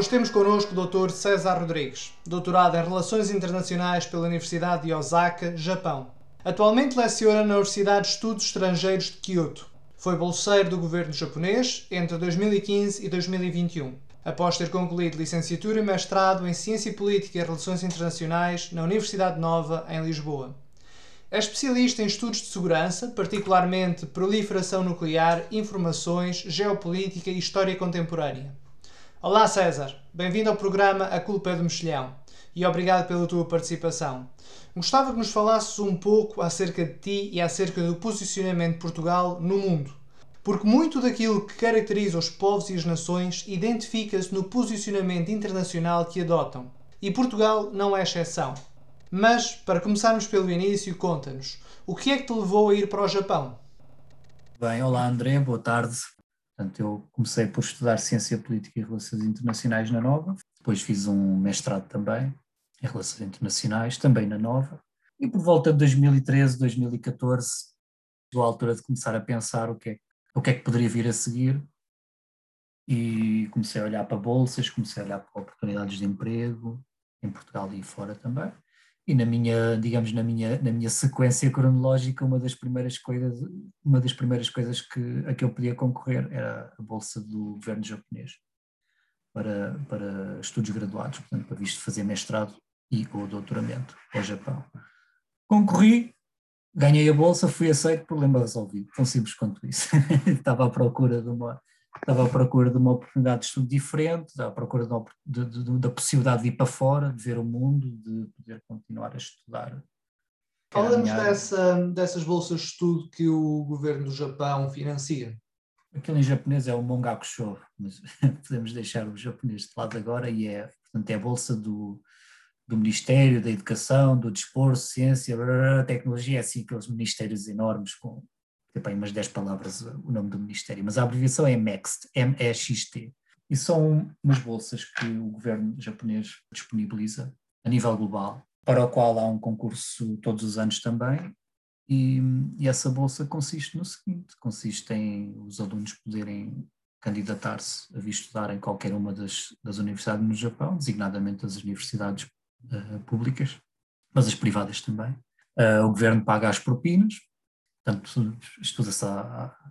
Hoje temos connosco o Dr. César Rodrigues, doutorado em Relações Internacionais pela Universidade de Osaka, Japão. Atualmente leciona na Universidade de Estudos Estrangeiros de Kyoto. Foi bolseiro do governo japonês entre 2015 e 2021, após ter concluído licenciatura e mestrado em Ciência Política e Relações Internacionais na Universidade Nova, em Lisboa. É especialista em estudos de segurança, particularmente proliferação nuclear, informações, geopolítica e história contemporânea. Olá César, bem-vindo ao programa A Culpa é do Mexilhão e obrigado pela tua participação. Gostava que nos falasses um pouco acerca de ti e acerca do posicionamento de Portugal no mundo. Porque muito daquilo que caracteriza os povos e as nações identifica-se no posicionamento internacional que adotam. E Portugal não é exceção. Mas, para começarmos pelo início, conta-nos, o que é que te levou a ir para o Japão? Bem, olá André, boa tarde. Portanto, eu comecei por estudar Ciência Política e Relações Internacionais na Nova, depois fiz um mestrado também em Relações Internacionais, também na Nova, e por volta de 2013, 2014, chegou a altura de começar a pensar o que é, o que, é que poderia vir a seguir, e comecei a olhar para bolsas, comecei a olhar para oportunidades de emprego, em Portugal e fora também, e na minha, digamos, na minha, na minha sequência cronológica, uma das primeiras coisas, uma das primeiras coisas que, a que eu podia concorrer era a bolsa do governo japonês para, para estudos graduados, portanto, para visto fazer mestrado e ou doutoramento ao Japão. Concorri, ganhei a bolsa, fui aceito, problema resolvido, tão simples quanto isso. Estava à procura de uma, estava à procura de uma oportunidade de estudo diferente, à procura de, de, de, da possibilidade de ir para fora, de ver o mundo, de poder continuar a estudar. Falamos dessa, dessas bolsas de estudo que o governo do Japão financia. Aquilo em japonês é o Mongakusho, mas podemos deixar o japonês de lado agora e é, portanto, é a bolsa do, do Ministério da Educação, do Desporto, Ciência, Tecnologia, é assim aqueles ministérios enormes com tem umas 10 palavras o nome do Ministério, mas a abreviação é MEXT, M-E-X-T. E são umas bolsas que o governo japonês disponibiliza a nível global, para o qual há um concurso todos os anos também. E, e essa bolsa consiste no seguinte: consiste em os alunos poderem candidatar-se a vir estudar em qualquer uma das, das universidades no Japão, designadamente as universidades uh, públicas, mas as privadas também. Uh, o governo paga as propinas, Portanto, estuda-se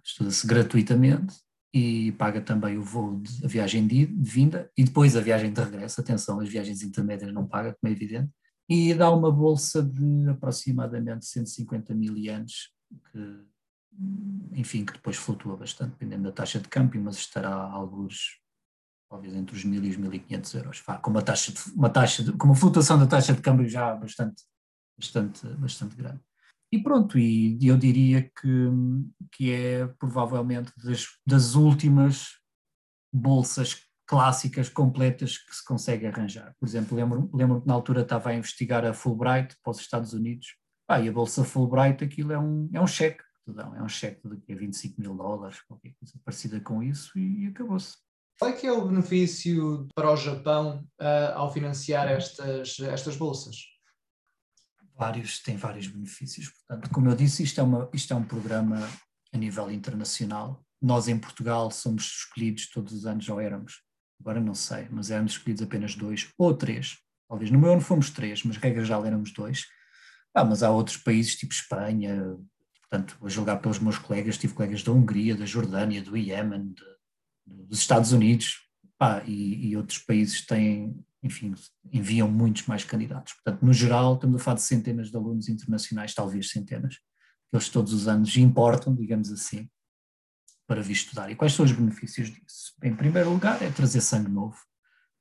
estuda gratuitamente e paga também o voo, de, a viagem de, vinda e depois a viagem de regresso. Atenção, as viagens intermédias não paga, como é evidente. E dá uma bolsa de aproximadamente 150 mil ienes, que, enfim, que depois flutua bastante, dependendo da taxa de câmbio, mas estará alguns, talvez entre os 1.000 e os 1.500 euros. Com uma taxa, de, uma taxa de, com uma flutuação da taxa de câmbio já bastante, bastante, bastante grande. E pronto, e eu diria que, que é provavelmente das, das últimas bolsas clássicas completas que se consegue arranjar. Por exemplo, lembro-me lembro que na altura estava a investigar a Fulbright para os Estados Unidos. Ah, e a bolsa Fulbright, aquilo é um, é um cheque que dão, é um cheque de 25 mil dólares, qualquer coisa parecida com isso, e, e acabou-se. Qual é que é o benefício para o Japão uh, ao financiar estas, estas bolsas? Vários, tem vários benefícios. Portanto, como eu disse, isto é, uma, isto é um programa a nível internacional. Nós em Portugal somos escolhidos todos os anos, ou éramos, agora não sei, mas éramos escolhidos apenas dois ou três. Talvez no meu ano fomos três, mas regra já éramos dois. Ah, mas há outros países, tipo Espanha, portanto, a julgar pelos meus colegas, tive colegas da Hungria, da Jordânia, do Iémen, dos Estados Unidos, ah, e, e, outros países têm enfim, enviam muitos mais candidatos. Portanto, no geral, estamos a falar de centenas de alunos internacionais, talvez centenas, que eles todos os anos importam, digamos assim, para vir estudar. E quais são os benefícios disso? Em primeiro lugar, é trazer sangue novo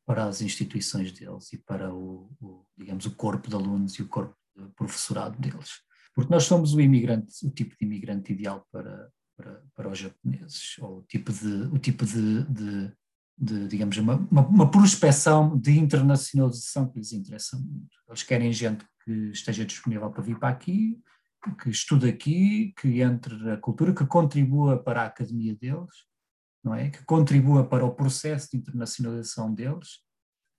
para as instituições deles e para o, o digamos, o corpo de alunos e o corpo de professorado deles. Porque nós somos o imigrante, o tipo de imigrante ideal para, para, para os japoneses, ou o tipo de, o tipo de, de de, digamos, uma, uma, uma prospecção de internacionalização que lhes interessa muito. Eles querem gente que esteja disponível para vir para aqui, que estude aqui, que entre na cultura, que contribua para a academia deles, não é? Que contribua para o processo de internacionalização deles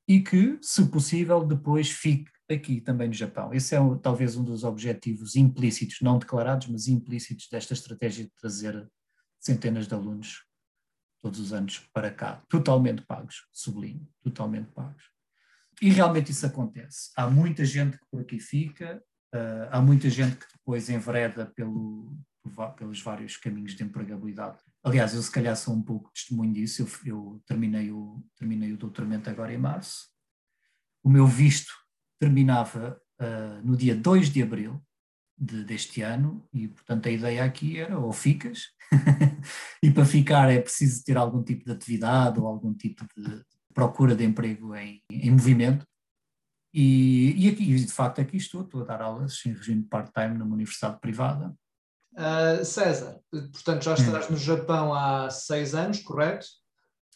e que, se possível, depois fique aqui também no Japão. Esse é talvez um dos objetivos implícitos, não declarados, mas implícitos desta estratégia de trazer centenas de alunos todos os anos para cá, totalmente pagos, sublinho, totalmente pagos. E realmente isso acontece. Há muita gente que por aqui fica, uh, há muita gente que depois envereda pelo, pelos vários caminhos de empregabilidade. Aliás, eu se calhar sou um pouco testemunho disso. Eu, eu terminei, o, terminei o doutoramento agora em março. O meu visto terminava uh, no dia 2 de abril de, deste ano e, portanto, a ideia aqui era ou ficas, e para ficar é preciso ter algum tipo de atividade ou algum tipo de procura de emprego em, em movimento. E, e, aqui, de facto, aqui estou, estou a dar aulas em regime part-time numa universidade privada. Uh, César, portanto, já hum. no Japão há seis anos, correto?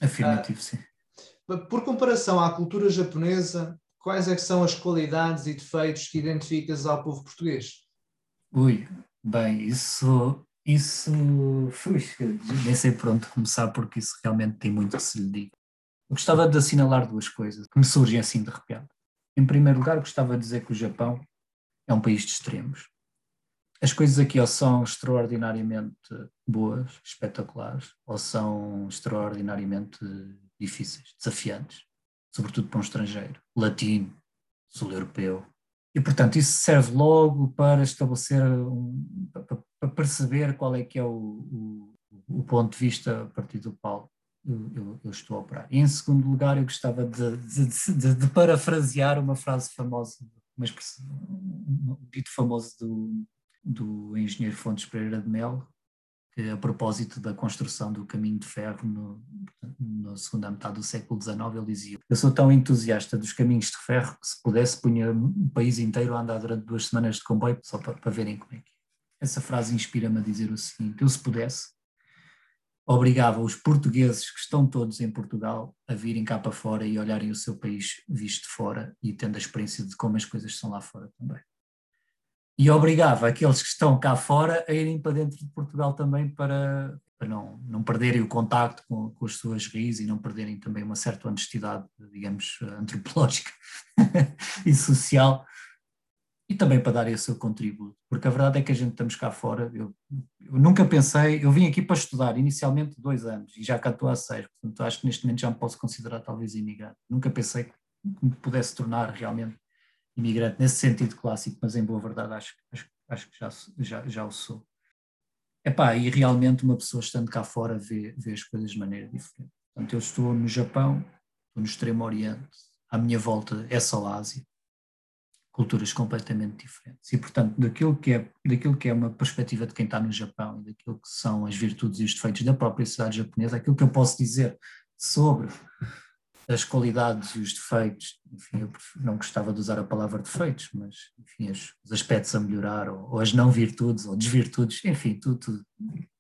Afirmativo, uh, sim. Por comparação à cultura japonesa, quais é que são as qualidades e defeitos que identificas ao povo português? Ui, bem, isso, isso, ui, nem sei por onde começar porque isso realmente tem muito que se lhe diga. Eu gostava de assinalar duas coisas que me surgem assim de repente. Em primeiro lugar, gostava de dizer que o Japão é um país de extremos. As coisas aqui ou são extraordinariamente boas, espetaculares, ou são extraordinariamente difíceis, desafiantes, sobretudo para um estrangeiro, latino, sul-europeu, e, portanto, isso serve logo para estabelecer, um, para perceber qual é que é o, o, o, ponto de vista a partir do qual eu, eu, estou a operar. E, em segundo lugar, eu gostava de, de, de, de parafrasear uma frase famosa, uma um dito famoso do, do engenheiro Fontes Pereira de Melo, a propósito da construção do caminho de ferro no, na segunda metade do século XIX, ele dizia eu sou tão entusiasta dos caminhos de ferro que se pudesse punha o país inteiro a andar durante duas semanas de comboio só para, para verem como é que é. Essa frase inspira-me a dizer o seguinte, eu se pudesse obrigava os portugueses que estão todos em Portugal a virem cá para fora e olharem o seu país visto de fora e tendo a experiência de como as coisas são lá fora também e obrigava aqueles que estão cá fora a irem para dentro de Portugal também para, para não, não perderem o contacto com, com as suas raízes e não perderem também uma certa honestidade, digamos, antropológica e social, e também para darem o seu contributo, porque a verdade é que a gente estamos cá fora, eu, eu nunca pensei, eu vim aqui para estudar, inicialmente dois anos, e já cá estou há seis, portanto acho que neste momento já me posso considerar talvez imigrante, nunca pensei que me pudesse tornar realmente imigrante nesse sentido clássico, mas em boa verdade acho, acho, acho que já, já, já o sou. Epá, e realmente uma pessoa estando cá fora vê, vê as coisas de maneira diferente. Portanto, eu estou no Japão, estou no Extremo Oriente, à minha volta é só Ásia, culturas completamente diferentes. E, portanto, daquilo que, é, daquilo que é uma perspectiva de quem está no Japão e daquilo que são as virtudes e os defeitos da própria sociedade japonesa, aquilo que eu posso dizer sobre as qualidades e os defeitos, enfim, eu não gostava de usar a palavra defeitos, mas enfim, os, os aspectos a melhorar, ou, ou, as não virtudes, ou desvirtudes, enfim, tudo, tudo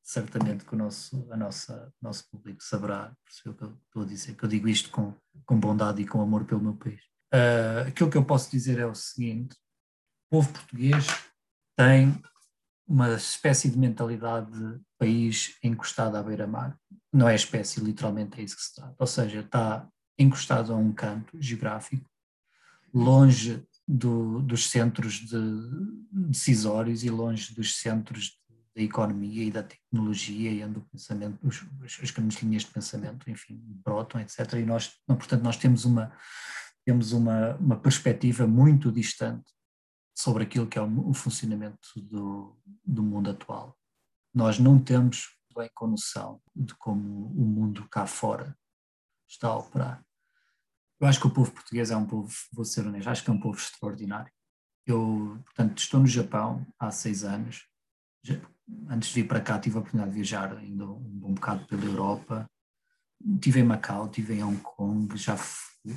certamente que o nosso, a nossa, nosso público saberá perceber o que eu estou a dizer, que eu digo isto com, com bondade e com amor pelo meu país. Uh, aquilo que eu posso dizer é o seguinte, o povo português tem uma espécie de mentalidade de país encostado à beira-mar. Não é espécie, literalmente é isso que se trata. Ou seja, está encostado a um canto geográfico, longe do, dos centros de, decisórios e longe dos centros da economia e da tecnologia e onde pensamento, os, as grandes linhas de pensamento, enfim, brotam, etc. E nós, portanto, nós temos uma temos uma, uma perspectiva muito distante sobre aquilo que é o, o funcionamento do, do mundo atual. Nós não temos bem com noção de como o mundo cá fora está a operar. Eu acho que o povo português é um povo, vou ser honesto, acho que é um povo extraordinário. Eu, portanto, estou no Japão há seis anos. Antes de vir para cá, tive a oportunidade de viajar ainda um, um bocado pela Europa. Estive em Macau, estive em Hong Kong, já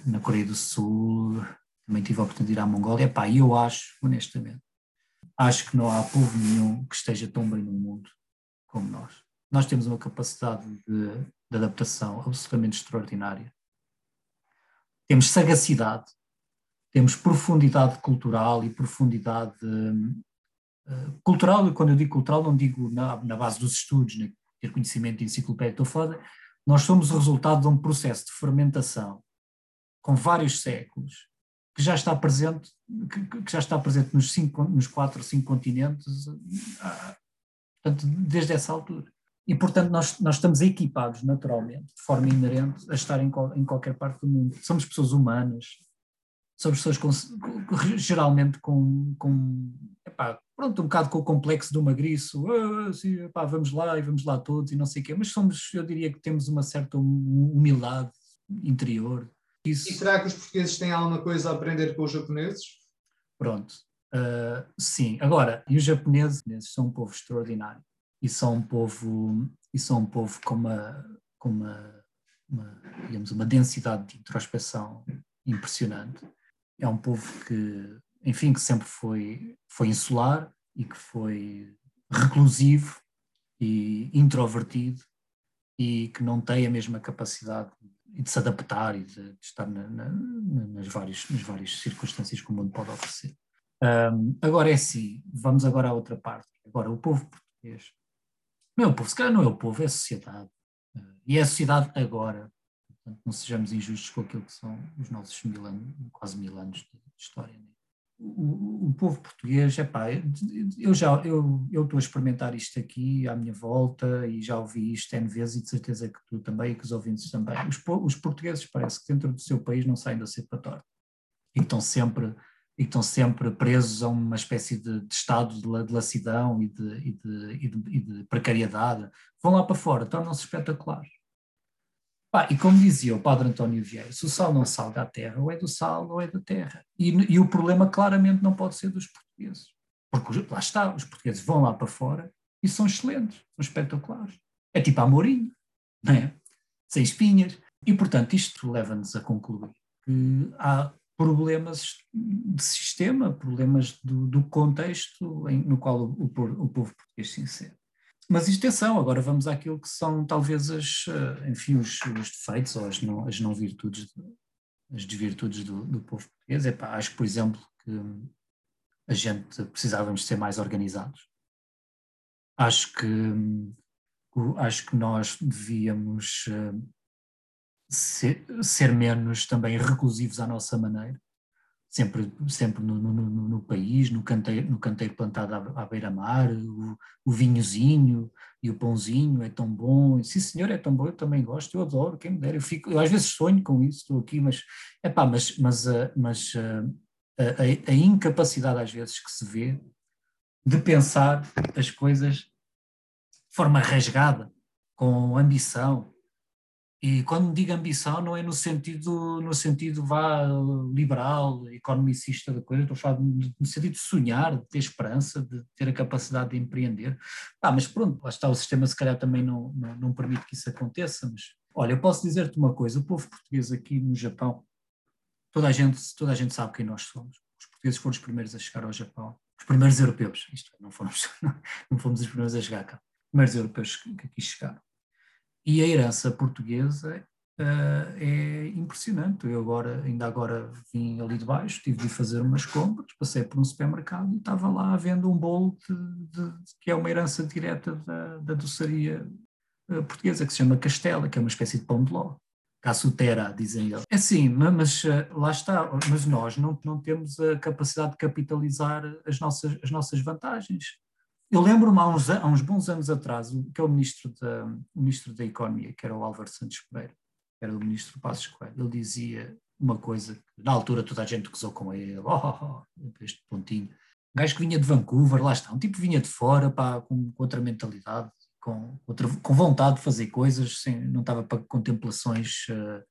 na Coreia do Sul, também tive a oportunidade de ir à Mongólia. Epá, e eu acho, honestamente, acho que não há povo nenhum que esteja tão bem no mundo como nós. Nós temos uma capacidade de, de adaptação absolutamente extraordinária. Temos sagacidade, temos profundidade cultural e profundidade uh, cultural, e quando eu digo cultural não digo na, na base dos estudos, né, ter conhecimento estou foda, nós somos o resultado de um processo de fermentação com vários séculos, que já está presente, que, que já está presente nos, cinco, nos quatro ou cinco continentes, uh, portanto, desde essa altura. E, portanto, nós, nós estamos equipados naturalmente, de forma inerente, a estar em, em qualquer parte do mundo. Somos pessoas humanas, somos pessoas com, geralmente com, com epá, pronto, um bocado com o complexo do magriço, ah, sim, epá, vamos lá e vamos lá todos e não sei o quê, mas somos, eu diria que temos uma certa humildade interior. Isso... E será que os portugueses têm alguma coisa a aprender com os japoneses? Pronto, uh, sim. Agora, e os japoneses são um povo extraordinário e são um povo, e são um povo com uma, com uma, uma digamos, uma densidade de introspeção impressionante. É um povo que, enfim, que sempre foi, foi insular e que foi reclusivo e introvertido e que não tem a mesma capacidade de se adaptar e de, de estar na, na, nas, várias, nas várias circunstâncias que o mundo pode oferecer. Um, agora é assim, vamos agora à outra parte. Agora, o povo português. Não é o povo, se calhar não é o povo, é a sociedade. E é a sociedade agora. Portanto, não sejamos injustos com aquilo que são os nossos mil anos, quase mil anos de, história. Né? o, o, povo português, epá, eu já eu, eu estou a experimentar isto aqui à minha volta e já ouvi isto N vezes e de certeza que tu também e que os ouvintes também. Os, os portugueses parece que dentro do seu país não saem da cepa torta e estão sempre e estão sempre presos a uma espécie de, de estado de, de lacidão e de, e, e, e de, precariedade. Vão lá para fora, tornam-se espetaculares. E como dizia o padre António Vieira, se o sal não salga à terra, ou é do sal ou é da terra. E o problema claramente não pode ser dos portugueses. Porque lá está, os portugueses vão lá para fora e são excelentes, são espetaculares. É tipo a Mourinho, não é? Sem espinhas. E, portanto, isto leva-nos a concluir que há problemas de sistema, problemas do, do contexto em, no qual o, o, o povo português se insere. Mas extensão, agora vamos àquilo que são talvez as, eh, enfim, os, os defeitos ou as não, as não virtudes, as desvirtudes do, do povo português. Epá, acho, por exemplo, que a gente precisávamos ser mais organizados. Acho que, acho que nós devíamos eh, ser, ser menos também reclusivos à nossa maneira sempre, sempre no, no, no, no, país, no canteiro, no canteiro plantado à, à beira-mar, o, o, vinhozinho e o pãozinho é tão bom. Sim, senhor, é tão bom, eu também gosto, eu adoro, quem me dera. Eu, fico, eu às vezes sonho com isso, estou aqui, mas, epá, mas, mas, uh, mas uh, a, a, incapacidade às vezes que se vê de pensar as coisas de forma rasgada, com ambição, e quando digo ambição, não é no sentido, no sentido vá liberal, economicista da coisa, estou a falar no sentido de sonhar, de ter esperança, de ter a capacidade de empreender. Ah, mas pronto, lá está, o sistema se calhar também não, não, não permite que isso aconteça, mas olha, eu posso dizer-te uma coisa, o povo português aqui no Japão, toda a gente, toda a gente sabe quem nós somos. Os portugueses foram os primeiros a chegar ao Japão, os primeiros europeus, isto é, não fomos, não fomos os primeiros a chegar cá, os primeiros europeus que aqui chegaram e a herança portuguesa uh, é impressionante. Eu agora, ainda agora vim ali de baixo, tive de fazer umas compras, passei por um supermercado e estava lá vendo um bolo de, de, que é uma herança direta da, da doçaria uh, portuguesa, que se chama Castela, que é uma espécie de pão de ló. Cassutera, dizem eles. É sim, mas uh, lá está, mas nós não, não temos a capacidade de capitalizar as nossas, as nossas vantagens. Eu lembro-me há uns, há uns bons anos atrás, que é o ministro da, o ministro da Economia, que era o Álvaro Santos Pereira, que era o ministro Passos Coelho, ele dizia uma coisa que na altura toda a gente gozou com ele, oh, oh, oh, este pontinho. Um gajo que vinha de Vancouver, lá está, um tipo vinha de fora, pá, com, com outra mentalidade, com, outra, com vontade de fazer coisas, sem, não estava para contemplações uh,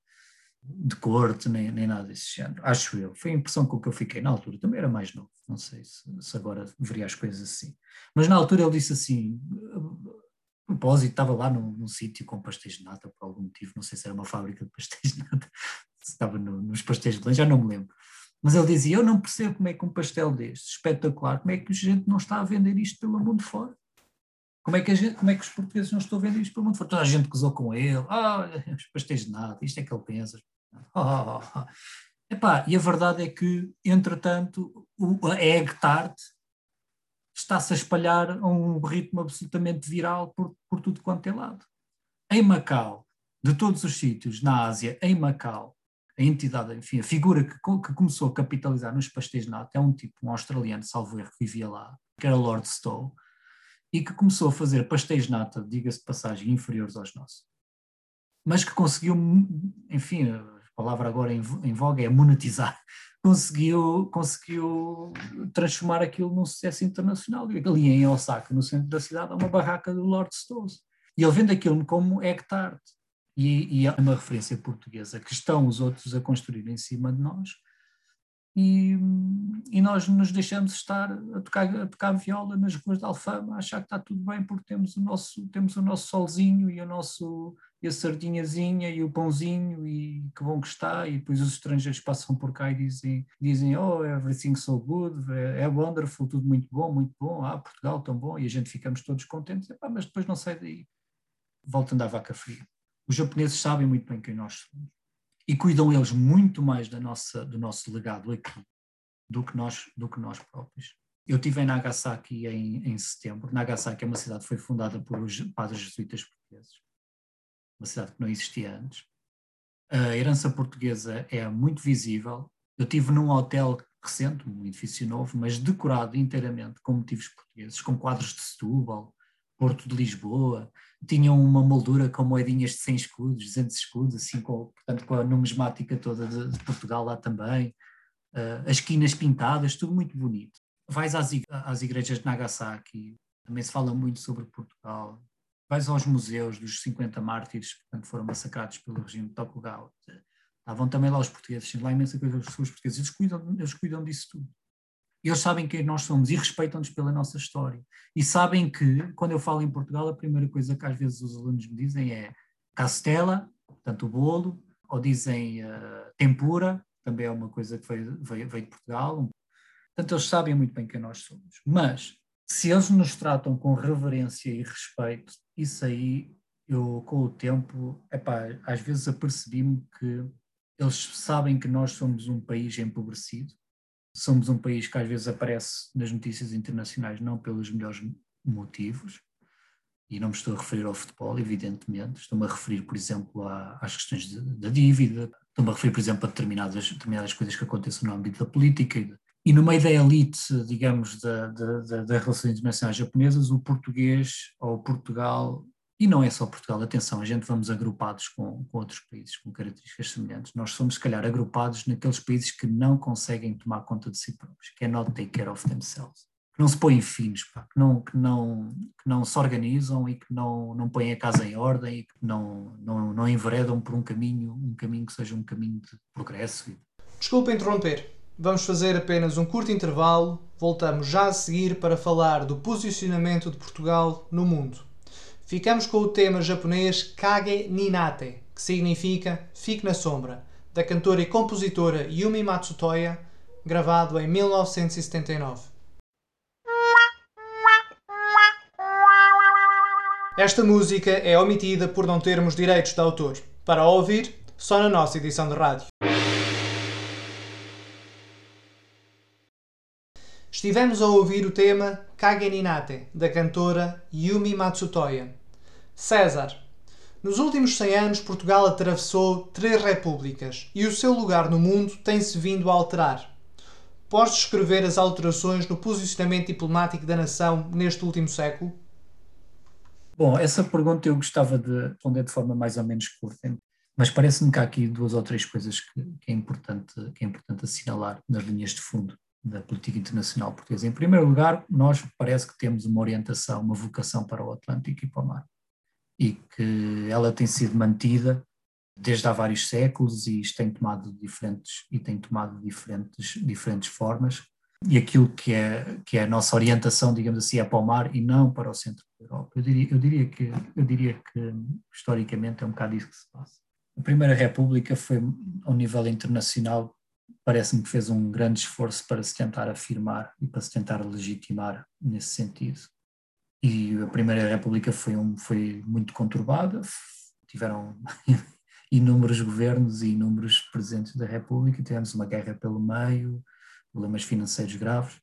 de corte, nem, nem nada desse género. Acho eu. Foi a impressão com que eu fiquei na altura. Também era mais novo. Não sei se, se agora veria as coisas assim. Mas na altura ele disse assim: a propósito, estava lá num, num sítio com pastéis de nata por algum motivo. Não sei se era uma fábrica de pastéis de nata, se estava no, nos pastéis de Belém, já não me lembro. Mas ele dizia: Eu não percebo como é que um pastel deste, espetacular, como é que a gente não está a vender isto pelo mundo fora? Como é, que gente, como é que os portugueses não estão a vender isto pelo mundo fora? Toda a gente gozou com ele, ah, os pastéis de nata, isto é que ele pensa. Oh. Epá, e a verdade é que, entretanto, o, a egg tart está-se a espalhar a um ritmo absolutamente viral por, por tudo quanto é lado. Em Macau, de todos os sítios na Ásia, em Macau, a entidade, enfim, a figura que, que começou a capitalizar nos pastéis nata é um tipo, um australiano, salvo erro, que vivia lá, que era Lord Stowe, e que começou a fazer pastéis nata, diga-se de passagem, inferiores aos nossos. Mas que conseguiu, enfim, palavra agora em, em voga é monetizar, conseguiu, conseguiu transformar aquilo num sucesso internacional. Ali em Osaka, no centro da cidade, há uma barraca do Lord Stowe. E ele vende aquilo como hectare. E, e é uma referência portuguesa que estão os outros a construir em cima de nós e, e, nós nos deixamos estar a tocar, a tocar viola nas ruas de Alfama, a achar que está tudo bem porque temos o nosso, temos o nosso solzinho e, o nosso, e a sardinhazinha e o pãozinho e que bom que está e depois os estrangeiros passam por cá e dizem, dizem oh, everything's so good, é, é wonderful, tudo muito bom, muito bom, ah, Portugal tão bom. E a gente ficamos todos contentes, mas depois não sai daí, voltando à vaca fria. Os japoneses sabem muito bem quem nós somos e cuidam eles muito mais da nossa, do nosso legado aqui do que nós, do que nós próprios. Eu estive em Nagasaki em, em setembro. Nagasaki é uma cidade que foi fundada por padres jesuítas portugueses, uma cidade que não existia antes. A herança portuguesa é muito visível. Eu estive num hotel recente, um edifício novo, mas decorado inteiramente com motivos portugueses, com quadros de Setúbal, Porto de Lisboa, tinham uma moldura com moedinhas de 100 escudos, 200 escudos, assim, com, portanto, com a numismática toda de, de Portugal lá também, uh, as esquinas pintadas, tudo muito bonito. Vais às, às igrejas de Nagasaki, também se fala muito sobre Portugal. Vais aos museus dos 50 mártires que foram massacrados pelo regime de Tokugawa. Estavam também lá os portugueses, lá imensa coisa os portugueses, eles cuidam, eles cuidam disso tudo. Eles sabem quem nós somos e respeitam-nos pela nossa história. E sabem que, quando eu falo em Portugal, a primeira coisa que às vezes os alunos me dizem é castela, portanto o bolo, ou dizem uh, tempura, também é uma coisa que veio, veio, veio de Portugal. Portanto, eles sabem muito bem quem nós somos. Mas, se eles nos tratam com reverência e respeito, isso aí, eu com o tempo, epá, às vezes apercebi-me que eles sabem que nós somos um país empobrecido, somos um país que às vezes aparece nas notícias internacionais não pelos melhores motivos, e não me estou a referir ao futebol, evidentemente, estou-me a referir, por exemplo, às questões da dívida, estou-me a referir, por exemplo, a determinadas, determinadas coisas que acontecem no âmbito da política. E no meio da elite, digamos, das da, da, da relações internacionais japonesas, o português ou Portugal e não é só Portugal, atenção, a gente vamos agrupados com, com, outros países com características semelhantes. Nós somos, se calhar, agrupados naqueles países que não conseguem tomar conta de si próprios, que é not take care of themselves. Que não se põem finos, pá, que, não, que, não, que não se organizam e que não, não põem a casa em ordem e que não, não, não enveredam por um caminho, um caminho que seja um caminho de progresso. Desculpe interromper. Vamos fazer apenas um curto intervalo. Voltamos já a seguir para falar do posicionamento de Portugal no mundo. Ficamos com o tema japonês Kage Ninate, que significa Fique na Sombra, da cantora e compositora Yumi Matsutoya, gravado em 1979. Esta música é omitida por não termos direitos de autor. Para ouvir, só na nossa edição de rádio. Estivemos a ouvir o tema Kage Ninate, da cantora Yumi Matsutoya. César. Nos últimos 100 anos, Portugal atravessou três repúblicas e o seu lugar no mundo tem-se vindo a alterar. Podes descrever as alterações no posicionamento diplomático da nação neste último século? Bom, essa pergunta eu gostava de responder de forma mais ou menos curta, mas parece-me que há aqui duas ou três coisas que, que, é importante, que é importante assinalar nas linhas de fundo da política internacional portuguesa. Em primeiro lugar, nós parece que temos uma orientação, uma vocação para o Atlântico e para o mar. E que ela tem sido mantida desde há vários séculos e isto tem tomado diferentes e tem tomado diferentes diferentes formas e aquilo que é que é a nossa orientação digamos assim é para o mar e não para o centro da Europa eu diria eu diria que eu diria que historicamente é um bocado isso que se passa a primeira república foi ao nível internacional parece-me que fez um grande esforço para se tentar afirmar e para se tentar legitimar nesse sentido. E a Primeira República foi, um, foi muito conturbada, tiveram inúmeros governos e inúmeros presidentes da República, tivemos uma guerra pelo meio, problemas financeiros graves.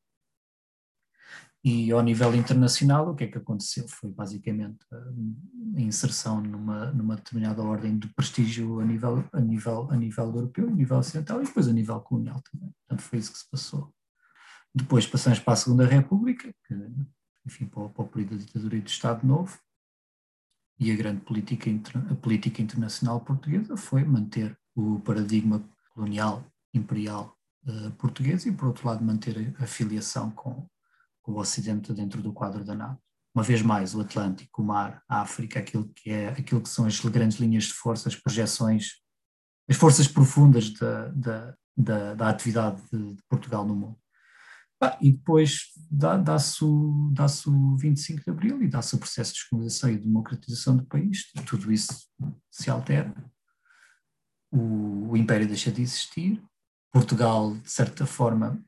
E ao nível internacional, o que é que aconteceu? Foi basicamente a inserção numa, numa determinada ordem de prestígio a nível, a, nível, a nível europeu, a nível ocidental e depois a nível colonial também. Portanto, foi isso que se passou. Depois passamos para a Segunda República, que enfim, para o, para o período da ditadura e do Estado Novo. E a grande política, a política internacional portuguesa foi manter o paradigma colonial, imperial uh, português e, por outro lado, manter a filiação com, com o Ocidente dentro do quadro da NATO. Uma vez mais, o Atlântico, o mar, a África, aquilo que, é, aquilo que são as grandes linhas de força, as projeções, as forças profundas da, da, da, da atividade de, de Portugal no mundo. Ah, e depois dá-se o, dá o 25 de Abril e dá-se o processo de descolonização e democratização do país, tudo isso se altera, o, o Império deixa de existir, Portugal, de certa forma,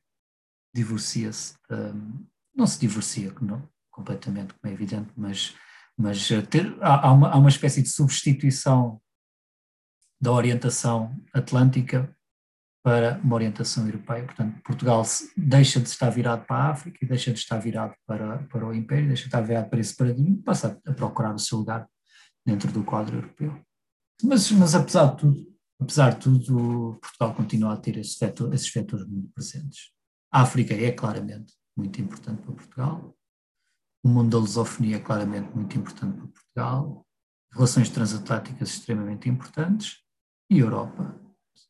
divorcia-se, um, não se divorcia não, completamente, como é evidente, mas, mas eh, ter, há, há, uma, há uma espécie de substituição da orientação atlântica para uma orientação europeia. Portanto, Portugal deixa de estar virado para a África e deixa de estar virado para, para o Império, deixa de estar virado para esse paradigma e passa a procurar o seu lugar dentro do quadro europeu. Mas, mas apesar de tudo, apesar de tudo, Portugal continua a ter esses, vetor, esses vetores muito presentes. A África é claramente muito importante para Portugal. O mundo da lusofonia é claramente muito importante para Portugal. Relações transatlânticas extremamente importantes. E Europa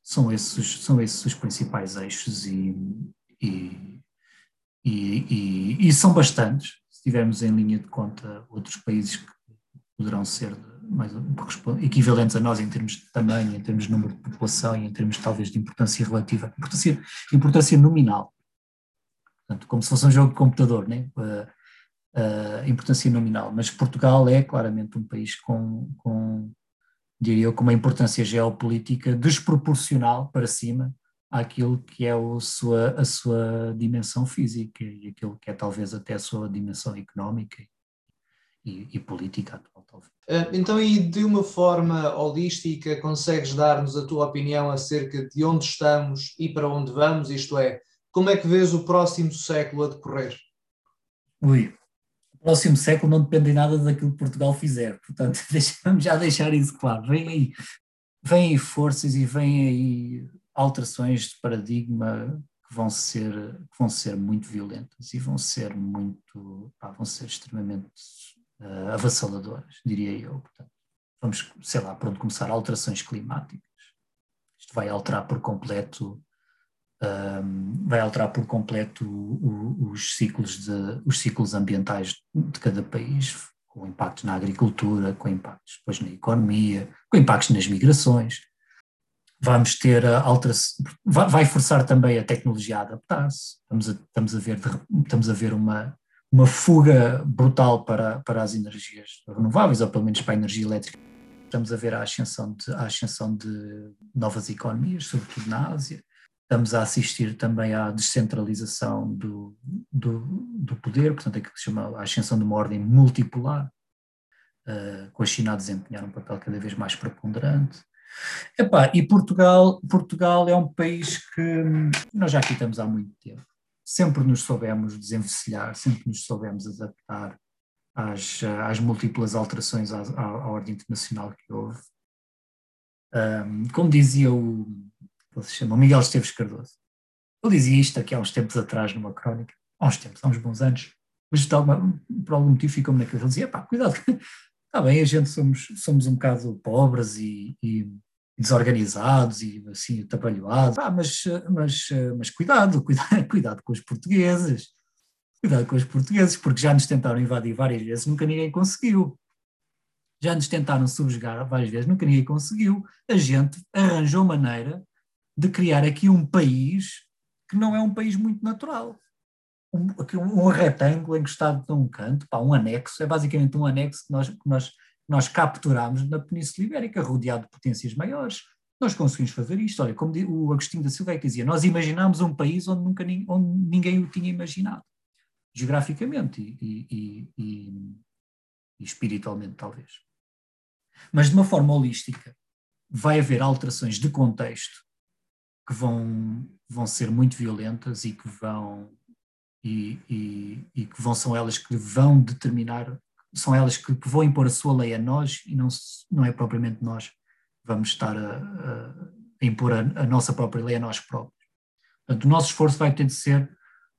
são esses, são esses os principais eixos e, e, e, e, são bastantes, se tivermos em linha de conta outros países que poderão ser mais equivalentes a nós em termos de tamanho, em termos de número de população e em termos talvez de importância relativa, importância, importância nominal. Portanto, como se fosse um jogo de computador, né? Uh, importância nominal. Mas Portugal é claramente um país com, com diria eu, com uma importância geopolítica desproporcional para cima àquilo que é o sua, a sua dimensão física e aquilo que é talvez até a sua dimensão económica e, e política atual, talvez. Eh, então, e de uma forma holística, consegues dar-nos a tua opinião acerca de onde estamos e para onde vamos? Isto é, como é que vês o próximo século a decorrer? Ui, próximo século não depende nada daquilo que Portugal fizer. Portanto, vamos já deixar isso claro. Vêm aí, vem aí forças e vêm aí alterações de paradigma que vão ser, que vão ser muito violentas e vão ser muito, pá, vão ser extremamente uh, avassaladoras, diria eu. Portanto, vamos, sei lá, pronto, começar alterações climáticas. Isto vai alterar por completo um, vai alterar por completo o, o, os, ciclos de, os ciclos ambientais de cada país, com impactos na agricultura, com impactos depois na economia, com impactos nas migrações. Vamos ter a vai, vai forçar também a tecnologia a adaptar-se. Estamos a, estamos a ver, estamos a ver uma, uma fuga brutal para, para as energias renováveis, ou pelo menos para a energia elétrica. Estamos a ver a ascensão de, a ascensão de novas economias, sobretudo na Ásia Estamos a assistir também à descentralização do, do, do poder, portanto, aquilo que se chama a ascensão de uma ordem multipolar, uh, com a China a desempenhar um papel cada vez mais preponderante. Epá, e Portugal, Portugal é um país que nós já aqui estamos há muito tempo. Sempre nos soubemos desenvencilhar, sempre nos soubemos adaptar às, às múltiplas alterações à, à, à ordem internacional que houve. Um, como dizia o, ele se chama Miguel Esteves Cardoso. Ele dizia isto aqui há uns tempos atrás numa crónica, há uns tempos, há uns bons anos, mas alguma, por algum motivo ficou-me naquilo. Ele dizia, pá, cuidado, está bem, a gente somos, somos um bocado pobres e, e desorganizados e assim atabalhoados, ah, mas, mas, mas cuidado, cuidado, cuidado com os portugueses, cuidado com os portugueses, porque já nos tentaram invadir várias vezes, nunca ninguém conseguiu. Já nos tentaram subjugar várias vezes, nunca ninguém conseguiu. A gente arranjou maneira de criar aqui um país que não é um país muito natural. Um, um retângulo encostado num canto, pá, um anexo, é basicamente um anexo que nós, que nós, nós capturamos na Península Ibérica, rodeado de potências maiores. Nós conseguimos fazer isto. Olha, como o Agostinho da Silva é dizia, nós imaginámos um país onde, nunca, onde ninguém o tinha imaginado, geograficamente e, e, e, e espiritualmente, talvez. Mas de uma forma holística, vai haver alterações de contexto que vão, vão ser muito violentas e que vão e, e, e, que vão são elas que vão determinar, são elas que, que, vão impor a sua lei a nós e não, não é propriamente nós vamos estar a, a, a impor a, a, nossa própria lei a nós próprios. Portanto, o nosso esforço vai ter de ser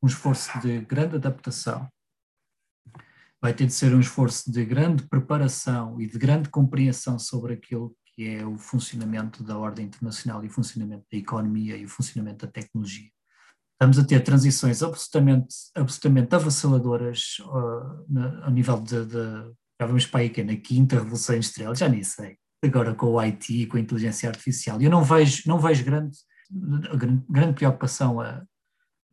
um esforço de grande adaptação vai ter de ser um esforço de grande preparação e de grande compreensão sobre aquilo que é o funcionamento da ordem internacional e o funcionamento da economia e o funcionamento da tecnologia. Estamos a ter transições absolutamente, absolutamente avassaladoras uh, ao nível de, de, Já vamos para aí que é na quinta revolução industrial, já nem sei. Agora com o IT e com a inteligência artificial. Eu não vejo, não vejo grande, grande, grande preocupação a,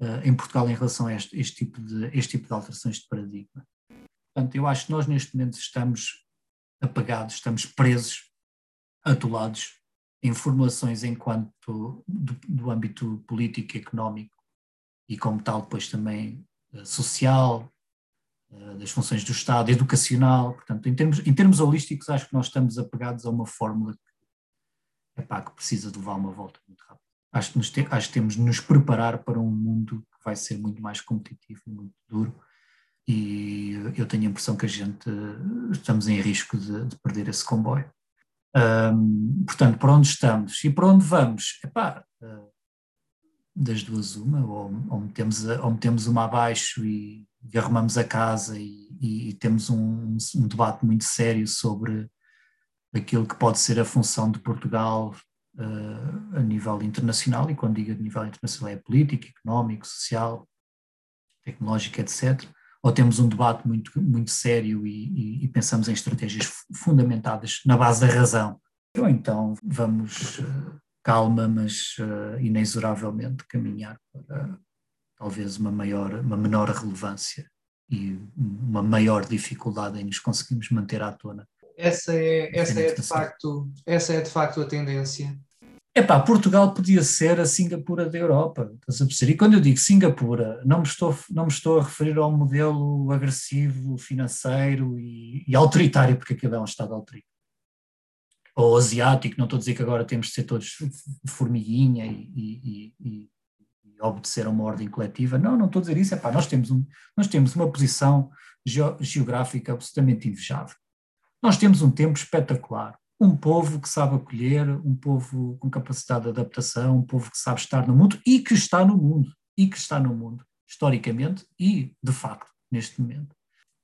a, em Portugal em relação a este, este, tipo de, este tipo de alterações de paradigma. Portanto, eu acho que nós neste momento estamos apagados, estamos presos, atolados em formulações enquanto do, do âmbito político e económico e como tal depois também uh, social, uh, das funções do Estado, educacional, portanto em termos, em termos holísticos acho que nós estamos apegados a uma fórmula que, epá, que precisa de levar uma volta muito rápida. Acho que, te, acho que temos de nos preparar para um mundo que vai ser muito mais competitivo e muito duro e eu tenho a impressão que a gente estamos em risco de, de perder esse comboio. Um, portanto, para onde estamos e para onde vamos? Epá, uh, das duas uma, ou, ou, metemos, ou metemos uma abaixo e, e arrumamos a casa e, e, e temos um, um, debate muito sério sobre aquilo que pode ser a função de Portugal uh, a nível internacional, e quando digo a nível internacional é político, económico, social, tecnológico, etc ou temos um debate muito, muito sério e, e, e pensamos em estratégias fundamentadas na base da razão, ou então vamos uh, calma, mas uh, inexoravelmente caminhar para talvez uma, maior, uma menor relevância e uma maior dificuldade em nos conseguirmos manter à tona. Essa é, essa é, de, facto, essa é de facto a tendência. Epá, Portugal podia ser a Singapura da Europa, estás a perceber? E quando eu digo Singapura, não me estou, não me estou a referir ao modelo agressivo, financeiro e, e autoritário, porque aquilo é um Estado autoritário. Ou asiático, não estou a dizer que agora temos de ser todos formiguinha e, e, e, obedecer a uma ordem coletiva. Não, não estou a dizer isso. Epá, nós, temos um, nós temos uma posição geográfica absolutamente invejável. Nós temos um tempo espetacular um povo que sabe acolher, um povo com capacidade de adaptação, um povo que sabe estar no mundo e que está no mundo, e que está no mundo, historicamente e de facto, neste momento.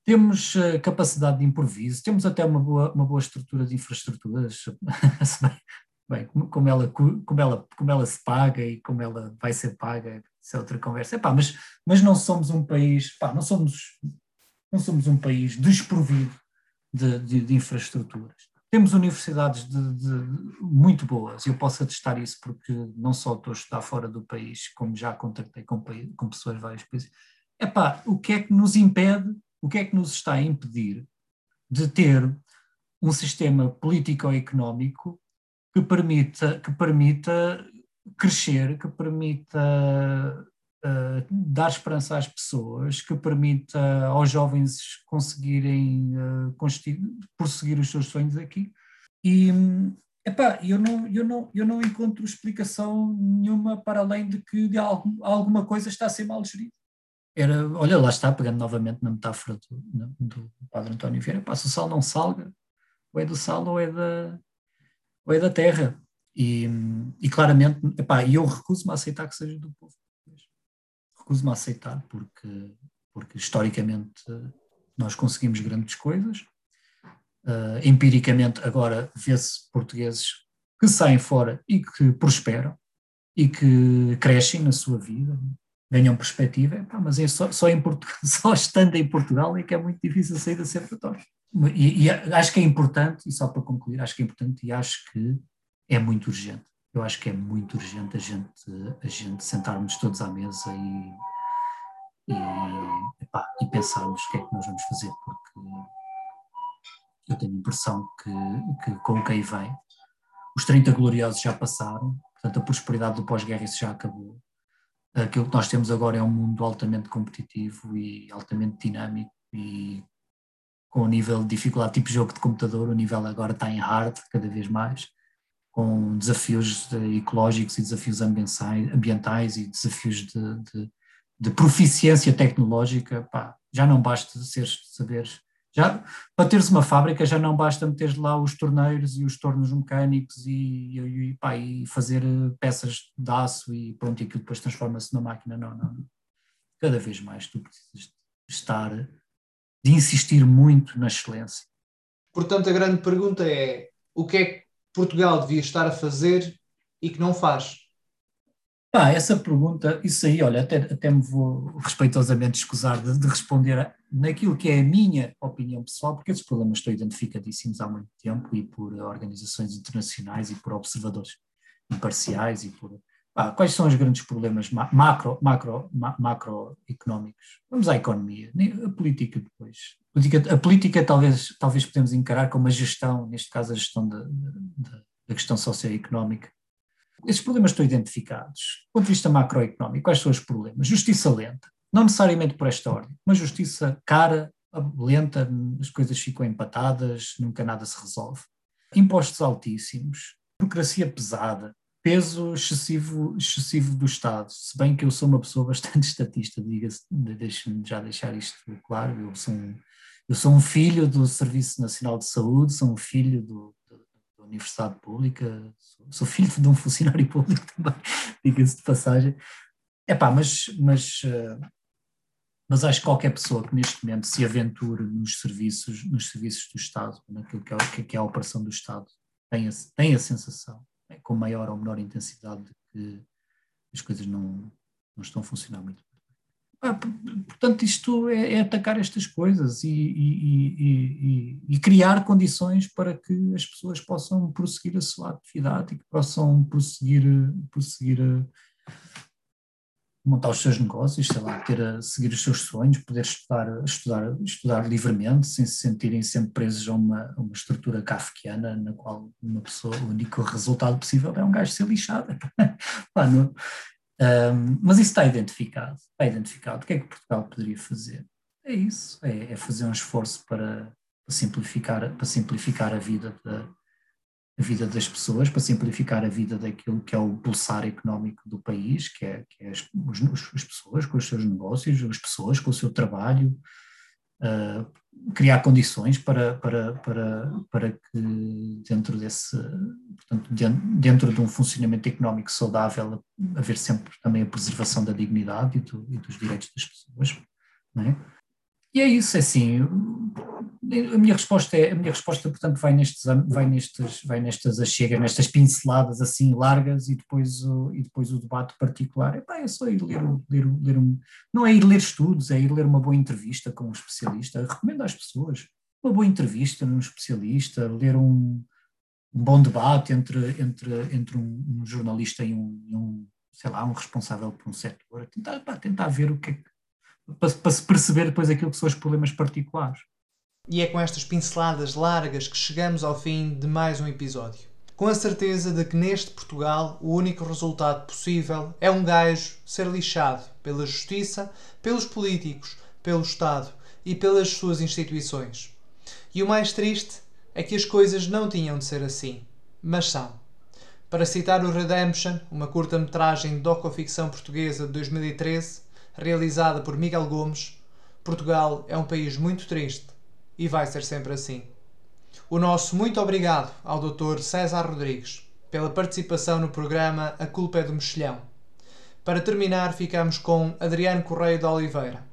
Temos uh, capacidade de improviso, temos até uma boa, uma boa estrutura de infraestruturas, bem, como, ela, como, ela, como ela se paga e como ela vai ser paga, isso é outra conversa. Epá, mas, mas não somos um país, pá, não, somos, não somos um país desprovido de, de, de infraestruturas. Temos universidades de, de, muito boas, eu posso atestar isso porque não só estou a estudar fora do país, como já contactei com, com pessoas de vários países. Epá, o que é que nos impede, o que é que nos está a impedir de ter um sistema político-económico que permita, que permita crescer, que permita uh, dar esperança às pessoas, que permita aos jovens conseguirem uh, prosseguir os seus sonhos aqui. E epá, eu, não, eu, não, eu não encontro explicação nenhuma para além de que de algum, alguma coisa está a ser mal gerida. Era, olha, lá está, pegando novamente na metáfora do, do padre António Vieira, se o sal não salga, ou é do sal ou é da, ou é da terra. E, e claramente, epá, eu recuso-me a aceitar que seja do povo recuso-me a aceitar, porque, porque historicamente nós conseguimos grandes coisas. Uh, empiricamente, agora vê-se portugueses que saem fora e que prosperam e que crescem na sua vida, ganham perspectiva, mas é só, só, em só estando em Portugal é que é muito difícil sair da separatória. E, e acho que é importante, e só para concluir, acho que é importante e acho que é muito urgente eu acho que é muito urgente a gente, a gente sentarmos todos à mesa e, e, epá, e pensarmos o que é que nós vamos fazer, porque eu tenho a impressão que, que com o que aí vem, os 30 gloriosos já passaram, portanto a prosperidade do pós-guerra isso já acabou. Aquilo que nós temos agora é um mundo altamente competitivo e altamente dinâmico e com o nível de dificuldade tipo jogo de computador, o nível agora está em hard cada vez mais com desafios ecológicos e desafios ambientais e desafios de, de, de proficiência tecnológica, pá, já não basta ser, saberes. Já, para teres uma fábrica já não basta meter lá os torneiros e os tornos mecânicos e, e, pá, e fazer peças de aço e pronto, e aquilo depois transforma-se na máquina. Não, não. Cada vez mais tu precisas estar de insistir muito na excelência. Portanto, a grande pergunta é: o que é que Portugal devia estar a fazer e que não faz? Ah, essa pergunta, isso aí, olha, até, até me vou respeitosamente escusar de, de, responder naquilo que é a minha opinião pessoal, porque esses problemas estão identificadíssimos há muito tempo e por organizações internacionais e por observadores imparciais e por. Ah, quais são os grandes problemas macro, macro, ma, macroeconómicos? Vamos à economia, a política depois. A política, a política talvez, talvez podemos encarar como a gestão, neste caso a gestão da, da questão socioeconómica esses problemas estão identificados. Do ponto de vista macroeconómico, quais são os problemas? Justiça lenta, não necessariamente por esta ordem, mas justiça cara, lenta, as coisas ficam empatadas, nunca nada se resolve. Impostos altíssimos, burocracia pesada, peso excessivo, excessivo do Estado, se bem que eu sou uma pessoa bastante estatista, diga-se, deixe-me já deixar isto claro, eu sou, um, eu sou um filho do Serviço Nacional de Saúde, sou um filho do, universidade pública, sou, sou filho de um funcionário público também, diga-se de passagem. Epá, mas, mas, eh, mas acho que qualquer pessoa que neste momento se aventure nos serviços, nos serviços do Estado, naquilo que é, que é a operação do Estado, tem a, tem a sensação, né, com maior ou menor intensidade, de que as coisas não, não estão a funcionar muito. Ah, portanto, isto é, é, atacar estas coisas e, e, e, e, criar condições para que as pessoas possam prosseguir a sua atividade e que possam prosseguir, prosseguir montar os seus negócios, sei lá, ter a seguir os seus sonhos, poder estudar, estudar, estudar livremente, sem se sentirem sempre presos a uma, uma estrutura kafkiana na qual uma pessoa, o único resultado possível é um gajo ser lixado. Um, mas isso está identificado, está identificado. O que é que Portugal poderia fazer? É isso, é, é fazer um esforço para, para, simplificar, para simplificar a vida, da, a vida das pessoas, para simplificar a vida daquilo que é o pulsar económico do país, que é, que é as, as pessoas com os seus negócios, as pessoas com o seu trabalho, uh, criar condições para, para, para, para que dentro desse, portanto, dentro de um funcionamento económico saudável, haver sempre também a preservação da dignidade e, do, e dos direitos das pessoas, não é? E é isso, é assim, a minha resposta é, a minha resposta, portanto, vai nestes, vai nestes, vai nestas achegas, nestas pinceladas assim largas e depois o, e depois o debate particular, epá, é só ir ler, ler, ler um, não é ir ler estudos, é ir ler uma boa entrevista com um especialista, recomendo às pessoas, uma boa entrevista num especialista, ler um, um bom debate entre, entre, entre um, um jornalista e um, um, sei lá, um responsável por um setor, tentar, pá, tentar ver o que é que para, para se perceber depois aquilo que são os problemas particulares. E é com estas pinceladas largas que chegamos ao fim de mais um episódio. Com a certeza de que neste Portugal o único resultado possível é um gajo ser lixado pela justiça, pelos políticos, pelo Estado e pelas suas instituições. E o mais triste é que as coisas não tinham de ser assim, mas são. Para citar o Redemption, uma curta-metragem de docoficção portuguesa de 2013, realizada por Miguel Gomes, Portugal é um país muito triste e vai ser sempre assim. O nosso muito obrigado ao Dr. César Rodrigues pela participação no programa A Culpa é do Mexilhão. Para terminar, ficamos com Adriano Correia de Oliveira,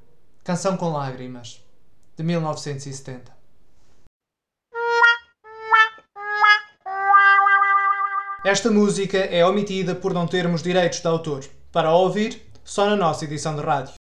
Canção com Lágrimas, de 1970. Esta música é omitida por não termos direitos de autor. Para ouvir, só na nossa edição de rádio.